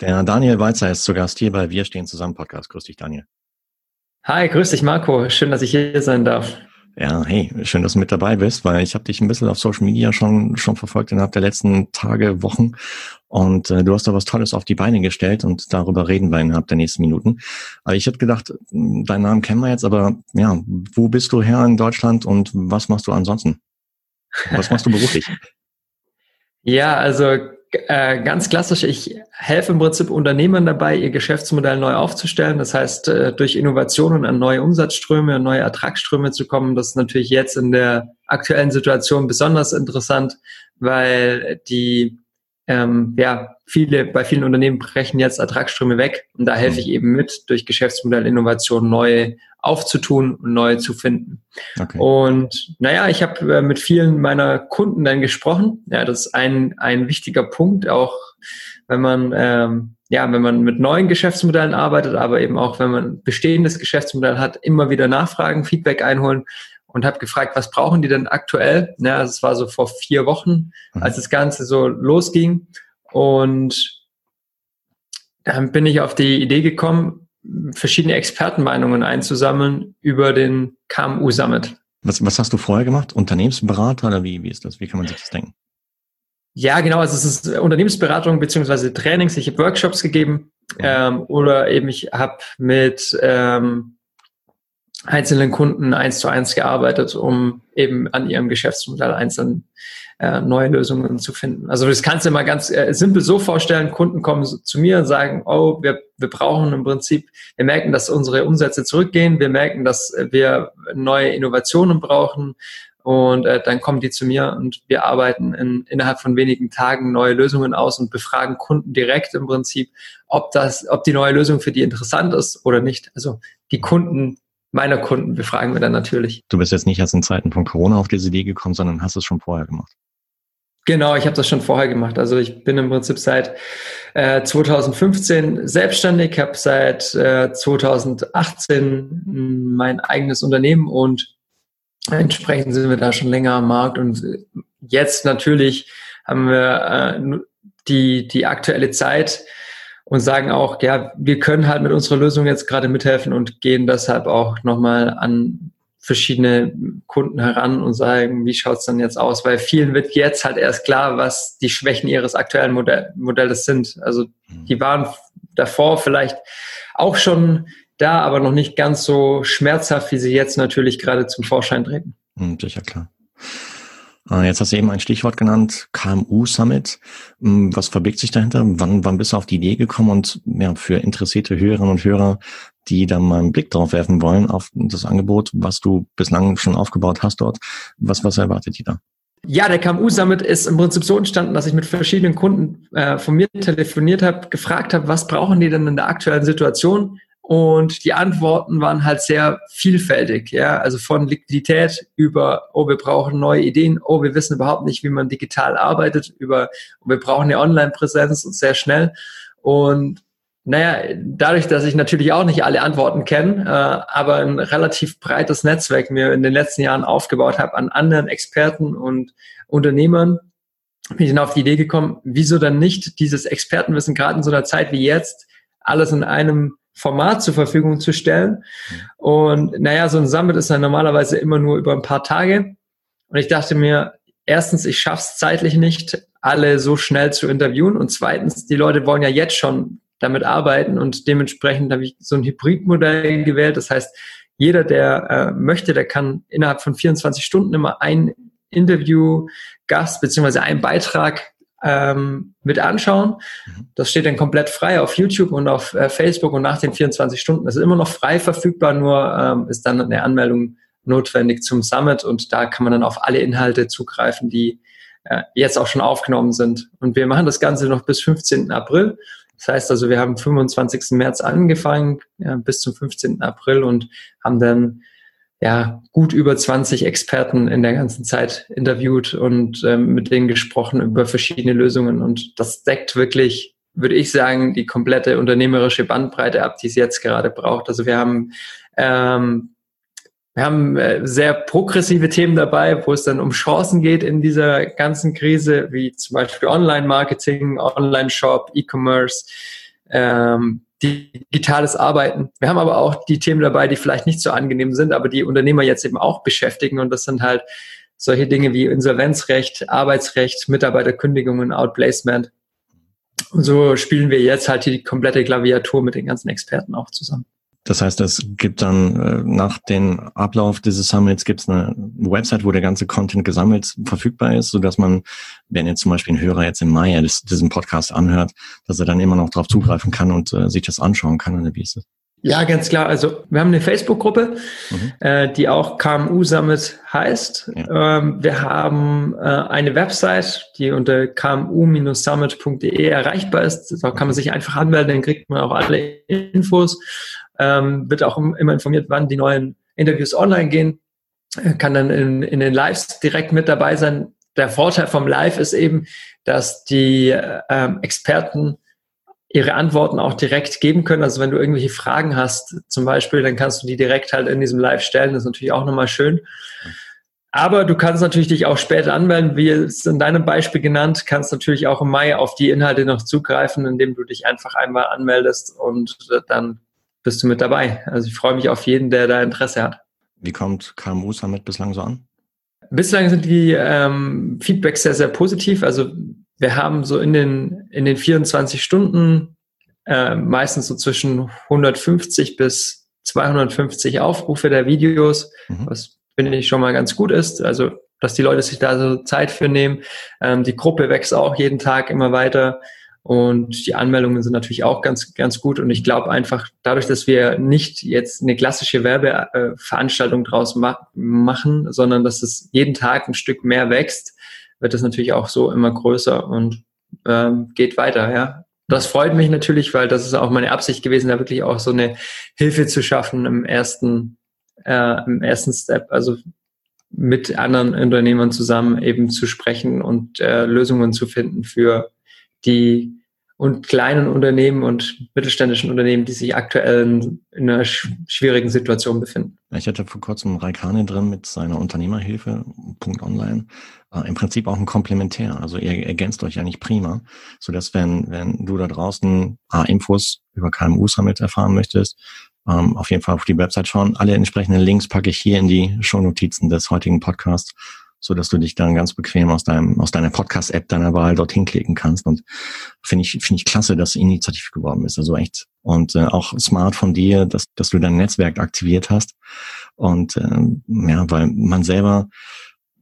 Der Daniel Weizer ist zu Gast hier bei Wir stehen zusammen Podcast. Grüß dich, Daniel. Hi, grüß dich, Marco. Schön, dass ich hier sein darf. Ja, hey, schön, dass du mit dabei bist, weil ich habe dich ein bisschen auf Social Media schon schon verfolgt innerhalb der letzten Tage, Wochen und äh, du hast da was Tolles auf die Beine gestellt und darüber reden wir innerhalb der nächsten Minuten. Aber ich hätte gedacht, deinen Namen kennen wir jetzt, aber ja, wo bist du her in Deutschland und was machst du ansonsten? Was machst du beruflich? ja, also äh, ganz klassisch, ich helfe im Prinzip Unternehmern dabei, ihr Geschäftsmodell neu aufzustellen. Das heißt, äh, durch Innovationen an neue Umsatzströme, an neue Ertragsströme zu kommen. Das ist natürlich jetzt in der aktuellen Situation besonders interessant, weil die ähm, ja, viele, bei vielen Unternehmen brechen jetzt Ertragsströme weg und da helfe ich eben mit, durch Geschäftsmodellinnovation neue aufzutun und neue zu finden. Okay. Und naja, ich habe äh, mit vielen meiner Kunden dann gesprochen. Ja, das ist ein, ein wichtiger Punkt, auch wenn man ähm, ja, wenn man mit neuen Geschäftsmodellen arbeitet, aber eben auch wenn man bestehendes Geschäftsmodell hat, immer wieder nachfragen, Feedback einholen und habe gefragt, was brauchen die denn aktuell? Ja, es war so vor vier Wochen, mhm. als das Ganze so losging. Und dann bin ich auf die Idee gekommen, verschiedene Expertenmeinungen einzusammeln über den KMU Summit. Was, was hast du vorher gemacht? Unternehmensberater oder wie, wie ist das? Wie kann man sich das denken? Ja, genau. Also es ist Unternehmensberatung beziehungsweise Trainings. Ich habe Workshops gegeben mhm. ähm, oder eben ich habe mit ähm, einzelnen Kunden eins zu eins gearbeitet, um eben an ihrem Geschäftsmodell einzeln äh, neue Lösungen zu finden. Also das kannst du mal ganz äh, simpel so vorstellen, Kunden kommen zu mir und sagen, oh, wir, wir brauchen im Prinzip, wir merken, dass unsere Umsätze zurückgehen, wir merken, dass wir neue Innovationen brauchen und äh, dann kommen die zu mir und wir arbeiten in, innerhalb von wenigen Tagen neue Lösungen aus und befragen Kunden direkt im Prinzip, ob das, ob die neue Lösung für die interessant ist oder nicht. Also die Kunden meiner Kunden befragen wir dann natürlich. Du bist jetzt nicht erst in Zeiten von Corona auf diese Idee gekommen, sondern hast es schon vorher gemacht. Genau, ich habe das schon vorher gemacht. Also ich bin im Prinzip seit äh, 2015 selbstständig, habe seit äh, 2018 mein eigenes Unternehmen und entsprechend sind wir da schon länger am Markt und jetzt natürlich haben wir äh, die, die aktuelle Zeit, und sagen auch, ja, wir können halt mit unserer Lösung jetzt gerade mithelfen und gehen deshalb auch nochmal an verschiedene Kunden heran und sagen, wie schaut's dann jetzt aus? Weil vielen wird jetzt halt erst klar, was die Schwächen ihres aktuellen Modell Modells sind. Also mhm. die waren davor vielleicht auch schon da, aber noch nicht ganz so schmerzhaft, wie sie jetzt natürlich gerade zum Vorschein treten. Mhm, sicher klar. Äh, jetzt hast du eben ein Stichwort genannt, KMU Summit. Hm, was verbirgt sich dahinter? Wann, wann bist du auf die Idee gekommen? Und ja, für interessierte Hörerinnen und Hörer, die da mal einen Blick drauf werfen wollen, auf das Angebot, was du bislang schon aufgebaut hast dort, was, was erwartet die da? Ja, der KMU Summit ist im Prinzip so entstanden, dass ich mit verschiedenen Kunden äh, von mir telefoniert habe, gefragt habe, was brauchen die denn in der aktuellen Situation? Und die Antworten waren halt sehr vielfältig, ja, also von Liquidität über, oh, wir brauchen neue Ideen, oh, wir wissen überhaupt nicht, wie man digital arbeitet, über, oh, wir brauchen eine Online-Präsenz und sehr schnell. Und naja, dadurch, dass ich natürlich auch nicht alle Antworten kenne, äh, aber ein relativ breites Netzwerk mir in den letzten Jahren aufgebaut habe an anderen Experten und Unternehmern, bin ich dann auf die Idee gekommen, wieso dann nicht dieses Expertenwissen gerade in so einer Zeit wie jetzt alles in einem Format zur Verfügung zu stellen. Und naja, so ein Summit ist dann normalerweise immer nur über ein paar Tage. Und ich dachte mir, erstens, ich schaff's zeitlich nicht, alle so schnell zu interviewen. Und zweitens, die Leute wollen ja jetzt schon damit arbeiten und dementsprechend habe ich so ein Hybridmodell gewählt. Das heißt, jeder, der äh, möchte, der kann innerhalb von 24 Stunden immer ein Interview, Gast beziehungsweise einen Beitrag ähm, mit anschauen. Mhm. Das steht dann komplett frei auf YouTube und auf äh, Facebook und nach den 24 Stunden. Das ist immer noch frei verfügbar, nur ähm, ist dann eine Anmeldung notwendig zum Summit und da kann man dann auf alle Inhalte zugreifen, die äh, jetzt auch schon aufgenommen sind. Und wir machen das Ganze noch bis 15. April. Das heißt also, wir haben 25. März angefangen ja, bis zum 15. April und haben dann ja, gut über 20 Experten in der ganzen Zeit interviewt und ähm, mit denen gesprochen über verschiedene Lösungen. Und das deckt wirklich, würde ich sagen, die komplette unternehmerische Bandbreite ab, die es jetzt gerade braucht. Also wir haben ähm, wir haben äh, sehr progressive Themen dabei, wo es dann um Chancen geht in dieser ganzen Krise, wie zum Beispiel Online-Marketing, Online-Shop, E-Commerce. ähm, digitales Arbeiten. Wir haben aber auch die Themen dabei, die vielleicht nicht so angenehm sind, aber die Unternehmer jetzt eben auch beschäftigen. Und das sind halt solche Dinge wie Insolvenzrecht, Arbeitsrecht, Mitarbeiterkündigungen, Outplacement. Und so spielen wir jetzt halt die komplette Klaviatur mit den ganzen Experten auch zusammen. Das heißt, es gibt dann äh, nach dem Ablauf dieses Summits gibt es eine Website, wo der ganze Content gesammelt verfügbar ist, so dass man, wenn jetzt zum Beispiel ein Hörer jetzt im Mai diesen Podcast anhört, dass er dann immer noch darauf zugreifen kann und äh, sich das anschauen kann. Oder wie ist das? Ja, ganz klar. Also wir haben eine Facebook-Gruppe, mhm. äh, die auch KMU Summit heißt. Ja. Ähm, wir haben äh, eine Website, die unter kmu-summit.de erreichbar ist. Da kann man sich einfach anmelden, dann kriegt man auch alle Infos. Ähm, wird auch immer informiert, wann die neuen Interviews online gehen. Äh, kann dann in, in den Lives direkt mit dabei sein. Der Vorteil vom Live ist eben, dass die äh, Experten ihre Antworten auch direkt geben können. Also wenn du irgendwelche Fragen hast, zum Beispiel, dann kannst du die direkt halt in diesem Live stellen. Das ist natürlich auch nochmal schön. Aber du kannst natürlich dich auch später anmelden, wie es in deinem Beispiel genannt, kannst natürlich auch im Mai auf die Inhalte noch zugreifen, indem du dich einfach einmal anmeldest und dann bist du mit dabei. Also ich freue mich auf jeden, der da Interesse hat. Wie kommt KMU Summit bislang so an? Bislang sind die ähm, Feedbacks sehr, sehr positiv. Also wir haben so in den, in den 24 Stunden äh, meistens so zwischen 150 bis 250 Aufrufe der Videos, mhm. was finde ich schon mal ganz gut ist. Also, dass die Leute sich da so Zeit für nehmen. Ähm, die Gruppe wächst auch jeden Tag immer weiter. Und die Anmeldungen sind natürlich auch ganz, ganz gut. Und ich glaube einfach, dadurch, dass wir nicht jetzt eine klassische Werbeveranstaltung draus ma machen, sondern dass es jeden Tag ein Stück mehr wächst, wird das natürlich auch so immer größer und ähm, geht weiter, ja. Das freut mich natürlich, weil das ist auch meine Absicht gewesen, da wirklich auch so eine Hilfe zu schaffen im ersten, äh, im ersten Step, also mit anderen Unternehmern zusammen eben zu sprechen und äh, Lösungen zu finden für die und kleinen Unternehmen und mittelständischen Unternehmen, die sich aktuell in, einer schwierigen Situation befinden. Ich hatte vor kurzem Raikane drin mit seiner Unternehmerhilfe, Punkt Online. Äh, Im Prinzip auch ein Komplementär. Also ihr ergänzt euch eigentlich prima, sodass wenn, wenn du da draußen A, Infos über KMU Summit erfahren möchtest, ähm, auf jeden Fall auf die Website schauen. Alle entsprechenden Links packe ich hier in die Shownotizen des heutigen Podcasts so dass du dich dann ganz bequem aus deinem aus deiner Podcast-App deiner Wahl dorthin klicken kannst. Und finde ich finde ich klasse, dass Initiativ geworden ist. Also echt und äh, auch smart von dir, dass dass du dein Netzwerk aktiviert hast. Und äh, ja, weil man selber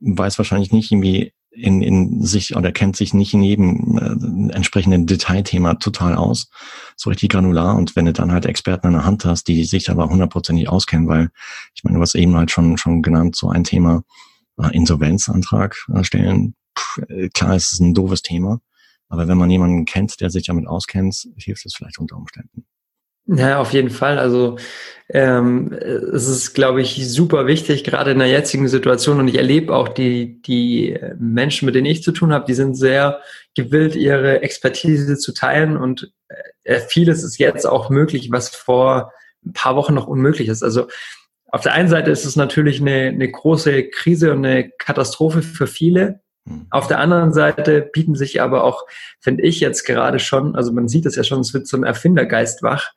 weiß wahrscheinlich nicht irgendwie in, in sich oder kennt sich nicht in jedem äh, entsprechenden Detailthema total aus, so richtig granular. Und wenn du dann halt Experten an der Hand hast, die sich aber hundertprozentig auskennen, weil ich meine, du hast eben halt schon schon genannt, so ein Thema, Insolvenzantrag äh, stellen. Puh, äh, klar, es ist ein doofes Thema, aber wenn man jemanden kennt, der sich damit auskennt, hilft es vielleicht unter Umständen. Ja, auf jeden Fall. Also ähm, es ist, glaube ich, super wichtig, gerade in der jetzigen Situation. Und ich erlebe auch die, die Menschen, mit denen ich zu tun habe, die sind sehr gewillt, ihre Expertise zu teilen. Und äh, vieles ist jetzt auch möglich, was vor ein paar Wochen noch unmöglich ist. Also auf der einen Seite ist es natürlich eine, eine große Krise und eine Katastrophe für viele. Hm. Auf der anderen Seite bieten sich aber auch, finde ich jetzt gerade schon, also man sieht es ja schon, es wird so ein Erfindergeist wach,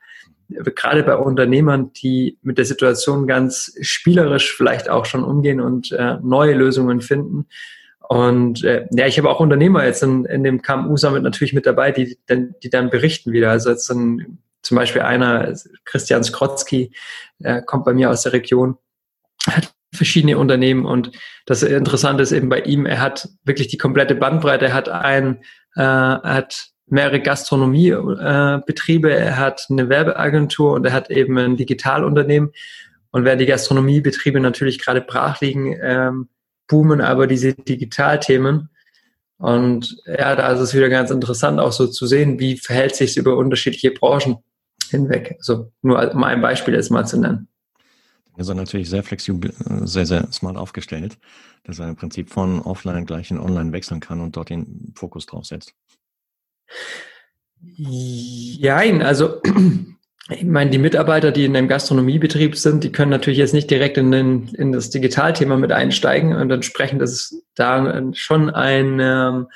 gerade bei Unternehmern, die mit der Situation ganz spielerisch vielleicht auch schon umgehen und äh, neue Lösungen finden. Und äh, ja, ich habe auch Unternehmer jetzt in, in dem KMU-Summit natürlich mit dabei, die, die dann berichten wieder. Also jetzt ein zum Beispiel einer, Christian Skrotzki, äh, kommt bei mir aus der Region, hat verschiedene Unternehmen und das Interessante ist eben bei ihm, er hat wirklich die komplette Bandbreite, er hat ein, äh, hat mehrere Gastronomiebetriebe, äh, er hat eine Werbeagentur und er hat eben ein Digitalunternehmen. Und während die Gastronomiebetriebe natürlich gerade brach liegen, ähm, boomen aber diese Digitalthemen. Und ja, da ist es wieder ganz interessant, auch so zu sehen, wie verhält sich es über unterschiedliche Branchen hinweg. Also nur um ein Beispiel jetzt mal zu nennen. Er ist natürlich sehr flexibel, sehr, sehr smart aufgestellt, dass er im Prinzip von offline gleich in online wechseln kann und dort den Fokus drauf setzt. Jein, also ich meine, die Mitarbeiter, die in einem Gastronomiebetrieb sind, die können natürlich jetzt nicht direkt in, den, in das Digitalthema mit einsteigen und entsprechend ist da schon ein, ähm,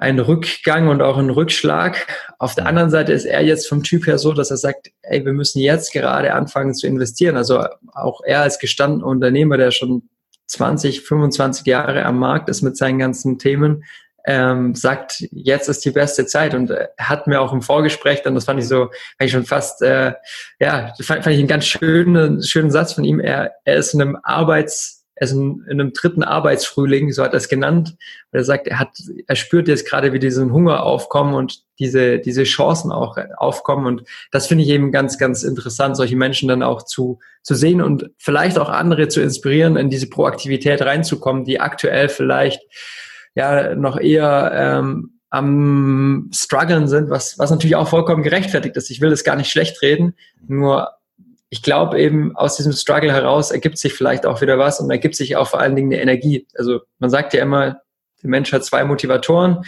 ein Rückgang und auch ein Rückschlag. Auf der anderen Seite ist er jetzt vom Typ her so, dass er sagt, ey, wir müssen jetzt gerade anfangen zu investieren. Also auch er als gestandener Unternehmer, der schon 20, 25 Jahre am Markt ist mit seinen ganzen Themen, ähm, sagt, jetzt ist die beste Zeit. Und er hat mir auch im Vorgespräch dann, das fand ich so, fand ich schon fast, äh, ja, fand, fand ich einen ganz schönen, schönen Satz von ihm. Er, er ist in einem Arbeits- er ist in, in einem dritten Arbeitsfrühling, so hat er es genannt. Er sagt, er hat, er spürt jetzt gerade, wie diesen Hunger aufkommen und diese, diese Chancen auch aufkommen. Und das finde ich eben ganz, ganz interessant, solche Menschen dann auch zu, zu sehen und vielleicht auch andere zu inspirieren, in diese Proaktivität reinzukommen, die aktuell vielleicht ja noch eher ähm, am struggeln sind, was, was natürlich auch vollkommen gerechtfertigt ist. Ich will das gar nicht schlecht reden, nur ich glaube eben, aus diesem Struggle heraus ergibt sich vielleicht auch wieder was und ergibt sich auch vor allen Dingen eine Energie. Also man sagt ja immer, der Mensch hat zwei Motivatoren.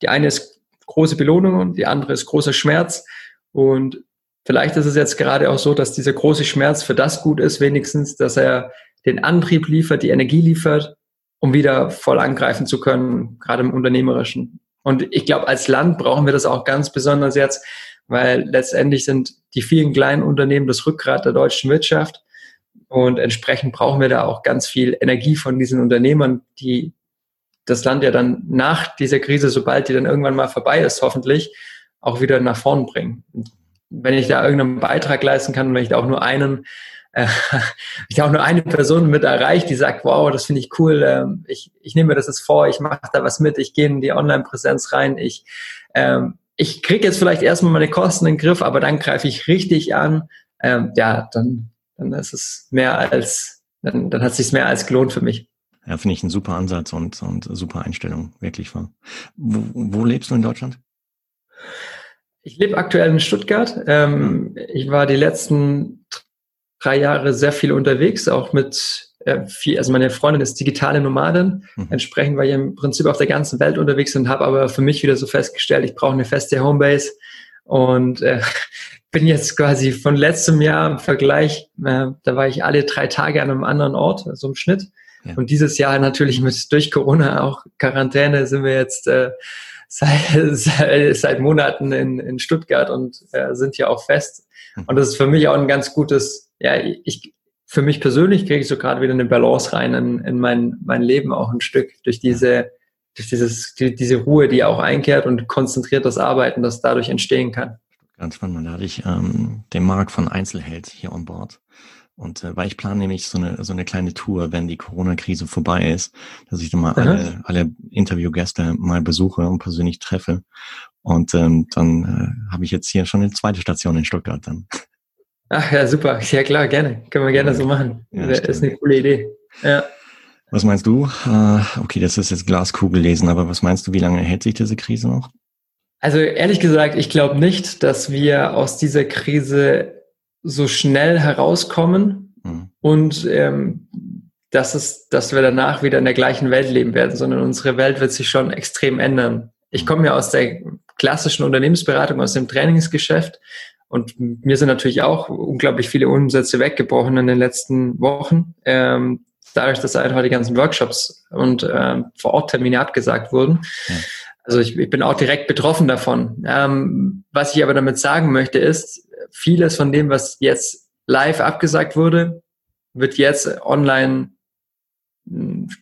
Die eine ist große Belohnung und die andere ist großer Schmerz. Und vielleicht ist es jetzt gerade auch so, dass dieser große Schmerz für das gut ist, wenigstens, dass er den Antrieb liefert, die Energie liefert, um wieder voll angreifen zu können, gerade im Unternehmerischen. Und ich glaube, als Land brauchen wir das auch ganz besonders jetzt, weil letztendlich sind die vielen kleinen Unternehmen das Rückgrat der deutschen Wirtschaft. Und entsprechend brauchen wir da auch ganz viel Energie von diesen Unternehmern, die das Land ja dann nach dieser Krise, sobald die dann irgendwann mal vorbei ist, hoffentlich, auch wieder nach vorn bringen. Und wenn ich da irgendeinen Beitrag leisten kann, wenn ich da auch nur einen, äh, ich da auch nur eine Person mit erreicht, die sagt, wow, das finde ich cool, ähm, ich, ich nehme mir das jetzt vor, ich mache da was mit, ich gehe in die Online-Präsenz rein, ich ähm, ich kriege jetzt vielleicht erstmal meine Kosten in den Griff, aber dann greife ich richtig an, ähm, ja, dann, dann ist es mehr als, dann, dann hat es sich mehr als gelohnt für mich. Ja, finde ich ein super Ansatz und, und super Einstellung, wirklich wahr. Wo, wo lebst du in Deutschland? Ich lebe aktuell in Stuttgart. Ähm, ich war die letzten drei Jahre sehr viel unterwegs, auch mit äh, viel, also meine Freundin ist digitale Nomadin, mhm. entsprechend war ich im Prinzip auf der ganzen Welt unterwegs und habe aber für mich wieder so festgestellt, ich brauche eine feste Homebase und äh, bin jetzt quasi von letztem Jahr im Vergleich, äh, da war ich alle drei Tage an einem anderen Ort, so also im Schnitt. Ja. Und dieses Jahr natürlich mit durch Corona auch Quarantäne sind wir jetzt äh, seit, seit, seit Monaten in, in Stuttgart und äh, sind hier auch fest. Mhm. Und das ist für mich auch ein ganz gutes, ja, ich, für mich persönlich kriege ich so gerade wieder eine Balance rein in, in mein, mein Leben auch ein Stück durch diese, durch dieses, die, diese Ruhe, die auch einkehrt und konzentriert das Arbeiten, das dadurch entstehen kann. Ganz spannend. Da hatte ich ähm, den Marc von Einzelheld hier on board. Und äh, weil ich plane nämlich so eine, so eine kleine Tour, wenn die Corona-Krise vorbei ist, dass ich dann mal alle, alle Interviewgäste mal besuche und persönlich treffe. Und ähm, dann äh, habe ich jetzt hier schon eine zweite Station in Stuttgart dann. Ach ja, super. Ja klar, gerne. Können wir gerne so machen. Ja, das ist eine coole Idee. Ja. Was meinst du? Uh, okay, das ist jetzt Glaskugel lesen, aber was meinst du, wie lange hält sich diese Krise noch? Also ehrlich gesagt, ich glaube nicht, dass wir aus dieser Krise so schnell herauskommen mhm. und ähm, dass, es, dass wir danach wieder in der gleichen Welt leben werden, sondern unsere Welt wird sich schon extrem ändern. Ich komme ja aus der klassischen Unternehmensberatung, aus dem Trainingsgeschäft und mir sind natürlich auch unglaublich viele Umsätze weggebrochen in den letzten Wochen. Ähm, dadurch, dass einfach die ganzen Workshops und ähm, Vor-Ort-Termine abgesagt wurden. Ja. Also ich, ich, bin auch direkt betroffen davon. Ähm, was ich aber damit sagen möchte, ist, vieles von dem, was jetzt live abgesagt wurde, wird jetzt online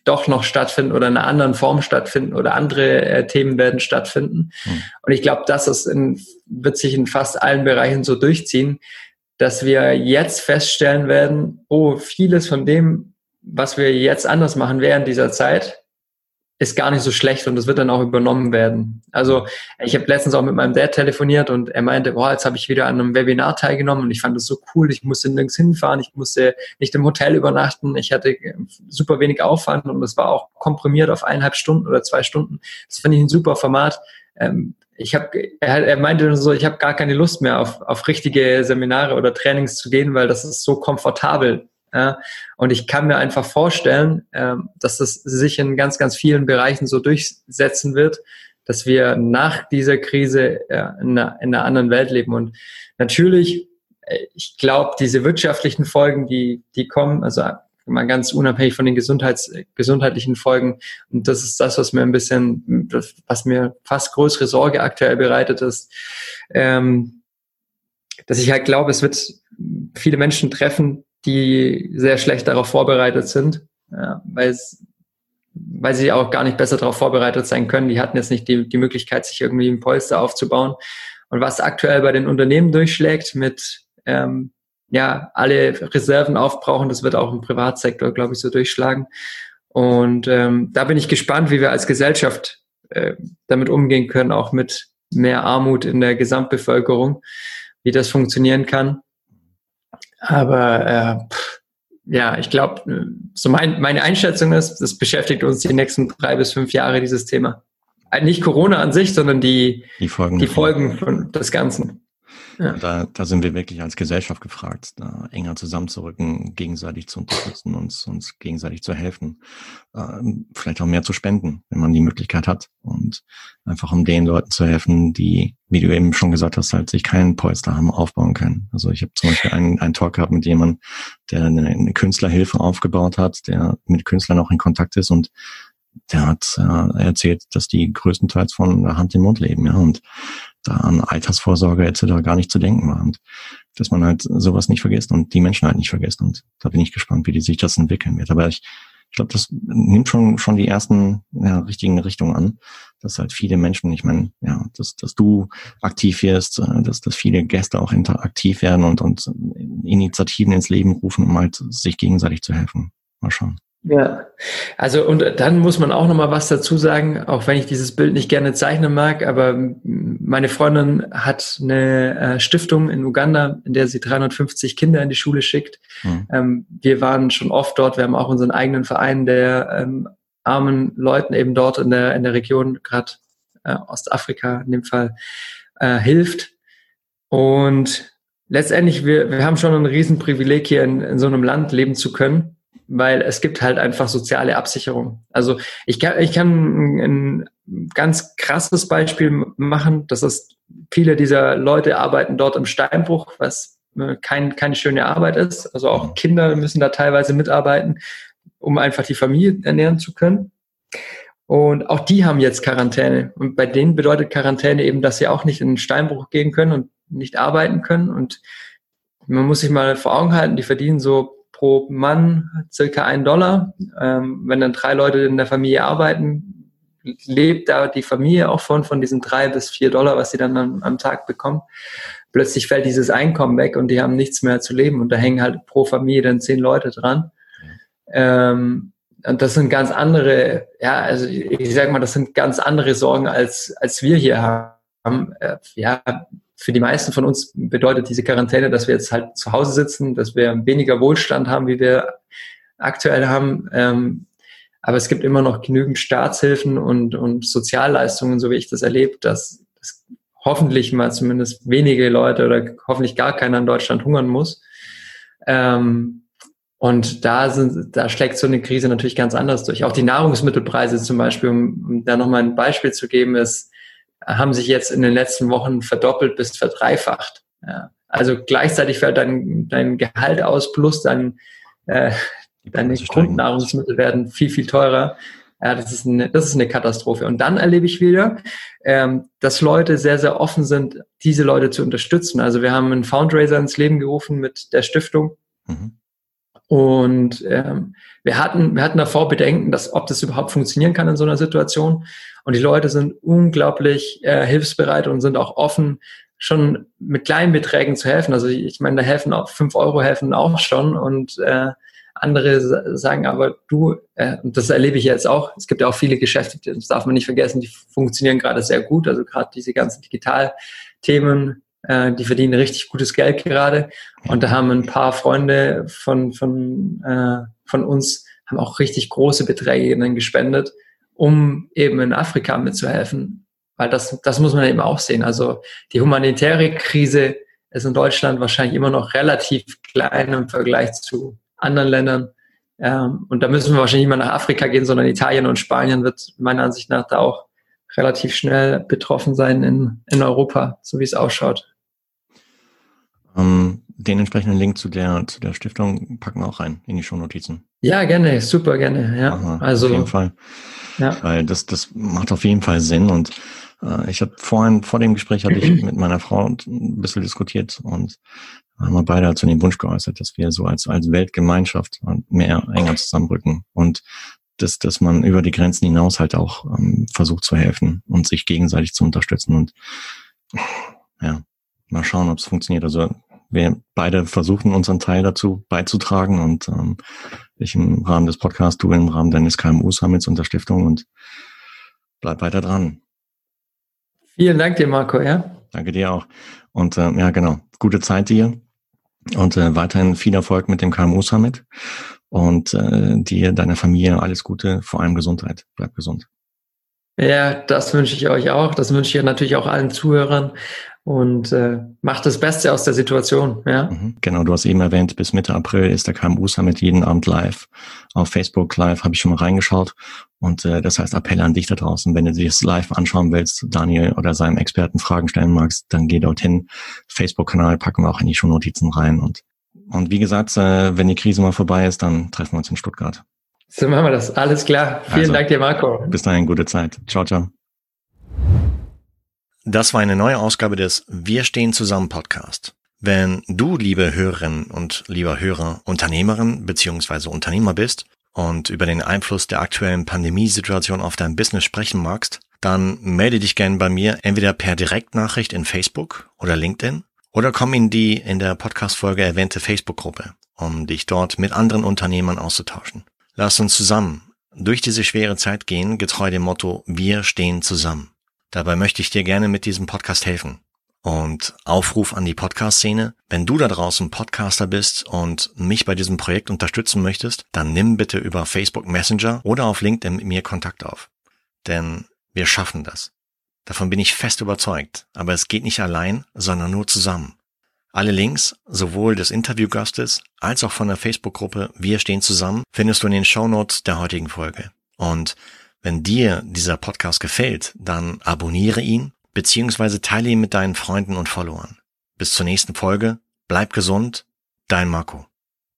doch noch stattfinden oder in einer anderen Form stattfinden oder andere äh, Themen werden stattfinden. Mhm. Und ich glaube, das ist in, wird sich in fast allen Bereichen so durchziehen, dass wir jetzt feststellen werden, oh, vieles von dem, was wir jetzt anders machen während dieser Zeit, ist gar nicht so schlecht und das wird dann auch übernommen werden. Also ich habe letztens auch mit meinem Dad telefoniert und er meinte, boah, jetzt habe ich wieder an einem Webinar teilgenommen und ich fand das so cool. Ich musste nirgends hinfahren, ich musste nicht im Hotel übernachten, ich hatte super wenig Aufwand und es war auch komprimiert auf eineinhalb Stunden oder zwei Stunden. Das fand ich ein super Format. Ähm, ich habe, er, meinte so, ich habe gar keine Lust mehr auf, auf richtige Seminare oder Trainings zu gehen, weil das ist so komfortabel ja, und ich kann mir einfach vorstellen, ähm, dass das sich in ganz, ganz vielen Bereichen so durchsetzen wird, dass wir nach dieser Krise ja, in, einer, in einer anderen Welt leben. Und natürlich, äh, ich glaube, diese wirtschaftlichen Folgen, die, die kommen, also mal ganz unabhängig von den Gesundheits, gesundheitlichen Folgen. Und das ist das, was mir ein bisschen, was mir fast größere Sorge aktuell bereitet ist, ähm, dass ich halt glaube, es wird viele Menschen treffen, die sehr schlecht darauf vorbereitet sind, ja, weil es weil sie auch gar nicht besser darauf vorbereitet sein können. Die hatten jetzt nicht die, die Möglichkeit, sich irgendwie ein Polster aufzubauen. Und was aktuell bei den Unternehmen durchschlägt mit ähm, ja, alle Reserven aufbrauchen, das wird auch im Privatsektor, glaube ich, so durchschlagen. Und ähm, da bin ich gespannt, wie wir als Gesellschaft äh, damit umgehen können, auch mit mehr Armut in der Gesamtbevölkerung, wie das funktionieren kann. Aber äh, ja, ich glaube, so mein, meine Einschätzung ist, das beschäftigt uns die nächsten drei bis fünf Jahre, dieses Thema. Äh, nicht Corona an sich, sondern die, die Folgen, die Folgen von des Ganzen. Ja. Da, da sind wir wirklich als Gesellschaft gefragt, da enger zusammenzurücken, gegenseitig zu unterstützen, uns, uns gegenseitig zu helfen, äh, vielleicht auch mehr zu spenden, wenn man die Möglichkeit hat und einfach um den Leuten zu helfen, die, wie du eben schon gesagt hast, halt sich keinen Polster haben aufbauen können. Also ich habe zum Beispiel einen, einen Talk gehabt mit jemandem, der eine, eine Künstlerhilfe aufgebaut hat, der mit Künstlern auch in Kontakt ist und der hat äh, erzählt, dass die größtenteils von Hand im Mund leben, ja, und da an Altersvorsorge etc. gar nicht zu denken war. Und dass man halt sowas nicht vergisst und die Menschen halt nicht vergisst. Und da bin ich gespannt, wie die sich das entwickeln wird. Aber ich, ich glaube, das nimmt schon schon die ersten ja, richtigen Richtungen an, dass halt viele Menschen, ich meine, ja, dass, dass du aktiv wirst, äh, dass, dass viele Gäste auch interaktiv werden und, und Initiativen ins Leben rufen, um halt sich gegenseitig zu helfen. Mal schauen. Ja, also und dann muss man auch noch mal was dazu sagen, auch wenn ich dieses Bild nicht gerne zeichnen mag, aber meine Freundin hat eine äh, Stiftung in Uganda, in der sie 350 Kinder in die Schule schickt. Mhm. Ähm, wir waren schon oft dort, wir haben auch unseren eigenen Verein, der ähm, armen Leuten eben dort in der in der Region, gerade äh, Ostafrika in dem Fall, äh, hilft. Und letztendlich, wir, wir haben schon ein Riesenprivileg hier in, in so einem Land leben zu können weil es gibt halt einfach soziale Absicherung. Also ich kann, ich kann ein ganz krasses Beispiel machen. Das ist, viele dieser Leute arbeiten dort im Steinbruch, was äh, kein, keine schöne Arbeit ist. Also auch Kinder müssen da teilweise mitarbeiten, um einfach die Familie ernähren zu können. Und auch die haben jetzt Quarantäne. Und bei denen bedeutet Quarantäne eben, dass sie auch nicht in den Steinbruch gehen können und nicht arbeiten können. Und man muss sich mal vor Augen halten, die verdienen so pro Mann circa ein Dollar. Ähm, wenn dann drei Leute in der Familie arbeiten, lebt da die Familie auch von, von diesen drei bis vier Dollar, was sie dann am, am Tag bekommen. Plötzlich fällt dieses Einkommen weg und die haben nichts mehr zu leben und da hängen halt pro Familie dann zehn Leute dran. Ähm, und das sind ganz andere, ja, also ich sag mal, das sind ganz andere Sorgen, als, als wir hier haben. Äh, ja, für die meisten von uns bedeutet diese Quarantäne, dass wir jetzt halt zu Hause sitzen, dass wir weniger Wohlstand haben, wie wir aktuell haben. Ähm, aber es gibt immer noch genügend Staatshilfen und, und Sozialleistungen, so wie ich das erlebe, dass, dass hoffentlich mal zumindest wenige Leute oder hoffentlich gar keiner in Deutschland hungern muss. Ähm, und da sind, da schlägt so eine Krise natürlich ganz anders durch. Auch die Nahrungsmittelpreise zum Beispiel, um, um da nochmal ein Beispiel zu geben, ist, haben sich jetzt in den letzten Wochen verdoppelt bis verdreifacht. Ja. Also gleichzeitig fällt dein, dein Gehalt aus plus dein, äh, deine Grundnahrungsmittel werden viel, viel teurer. Ja, das ist, eine, das ist eine Katastrophe. Und dann erlebe ich wieder, ähm, dass Leute sehr, sehr offen sind, diese Leute zu unterstützen. Also wir haben einen Foundraiser ins Leben gerufen mit der Stiftung. Mhm. Und ähm, wir hatten, wir hatten davor Bedenken, dass ob das überhaupt funktionieren kann in so einer Situation. Und die Leute sind unglaublich äh, hilfsbereit und sind auch offen, schon mit kleinen Beträgen zu helfen. Also ich, ich meine, da helfen auch fünf Euro helfen auch schon und äh, andere sagen aber du, äh, und das erlebe ich jetzt auch, es gibt ja auch viele Geschäfte, das darf man nicht vergessen, die funktionieren gerade sehr gut. Also gerade diese ganzen Digitalthemen, äh, die verdienen richtig gutes Geld gerade. Und da haben ein paar Freunde von, von, äh, von uns haben auch richtig große Beträge dann gespendet, um eben in Afrika mitzuhelfen. Weil das, das muss man eben auch sehen. Also die humanitäre Krise ist in Deutschland wahrscheinlich immer noch relativ klein im Vergleich zu anderen Ländern. Ähm, und da müssen wir wahrscheinlich nicht mal nach Afrika gehen, sondern Italien und Spanien wird meiner Ansicht nach da auch relativ schnell betroffen sein in, in Europa, so wie es ausschaut. Ähm, den entsprechenden Link zu der, zu der Stiftung packen wir auch rein in die Shownotizen. Ja, gerne, super gerne. Ja, Aha, also auf jeden Fall. Ja. Weil das, das macht auf jeden Fall Sinn. Und äh, ich habe vorhin, vor dem Gespräch hatte ich mit meiner Frau ein bisschen diskutiert und haben wir beide zu dem Wunsch geäußert, dass wir so als, als Weltgemeinschaft mehr enger zusammenrücken und dass, dass man über die Grenzen hinaus halt auch ähm, versucht zu helfen und sich gegenseitig zu unterstützen und ja, mal schauen, ob es funktioniert. Also wir beide versuchen unseren Teil dazu beizutragen und ähm, ich im Rahmen des Podcasts, du im Rahmen deines KMU-Summits und der Stiftung und bleib weiter dran. Vielen Dank dir, Marco, ja. Danke dir auch. Und äh, ja, genau, gute Zeit dir und äh, weiterhin viel Erfolg mit dem KMU-Summit und äh, dir, deiner Familie alles Gute, vor allem Gesundheit. Bleib gesund. Ja, das wünsche ich euch auch. Das wünsche ich natürlich auch allen Zuhörern und äh, macht das Beste aus der Situation. Ja. Mhm, genau, du hast eben erwähnt, bis Mitte April ist der KMU Summit jeden Abend live. Auf Facebook live habe ich schon mal reingeschaut. Und äh, das heißt Appell an dich da draußen, wenn du dir das live anschauen willst, Daniel oder seinem Experten Fragen stellen magst, dann geh dorthin. Facebook-Kanal packen wir auch in die Shownotizen rein. Und, und wie gesagt, äh, wenn die Krise mal vorbei ist, dann treffen wir uns in Stuttgart. So machen wir das. Alles klar. Vielen also, Dank dir, Marco. Bis dahin, gute Zeit. Ciao, ciao. Das war eine neue Ausgabe des Wir stehen zusammen Podcast. Wenn du, liebe Hörerinnen und lieber Hörer, Unternehmerin bzw. Unternehmer bist und über den Einfluss der aktuellen Pandemiesituation auf dein Business sprechen magst, dann melde dich gerne bei mir entweder per Direktnachricht in Facebook oder LinkedIn oder komm in die in der Podcast-Folge erwähnte Facebook-Gruppe, um dich dort mit anderen Unternehmern auszutauschen. Lass uns zusammen durch diese schwere Zeit gehen, getreu dem Motto Wir stehen zusammen. Dabei möchte ich dir gerne mit diesem Podcast helfen. Und Aufruf an die Podcast-Szene. Wenn du da draußen Podcaster bist und mich bei diesem Projekt unterstützen möchtest, dann nimm bitte über Facebook Messenger oder auf LinkedIn mit mir Kontakt auf. Denn wir schaffen das. Davon bin ich fest überzeugt. Aber es geht nicht allein, sondern nur zusammen. Alle Links, sowohl des Interviewgastes als auch von der Facebook-Gruppe Wir stehen zusammen, findest du in den Show Notes der heutigen Folge. Und wenn dir dieser Podcast gefällt, dann abonniere ihn beziehungsweise teile ihn mit deinen Freunden und Followern. Bis zur nächsten Folge, bleib gesund, dein Marco.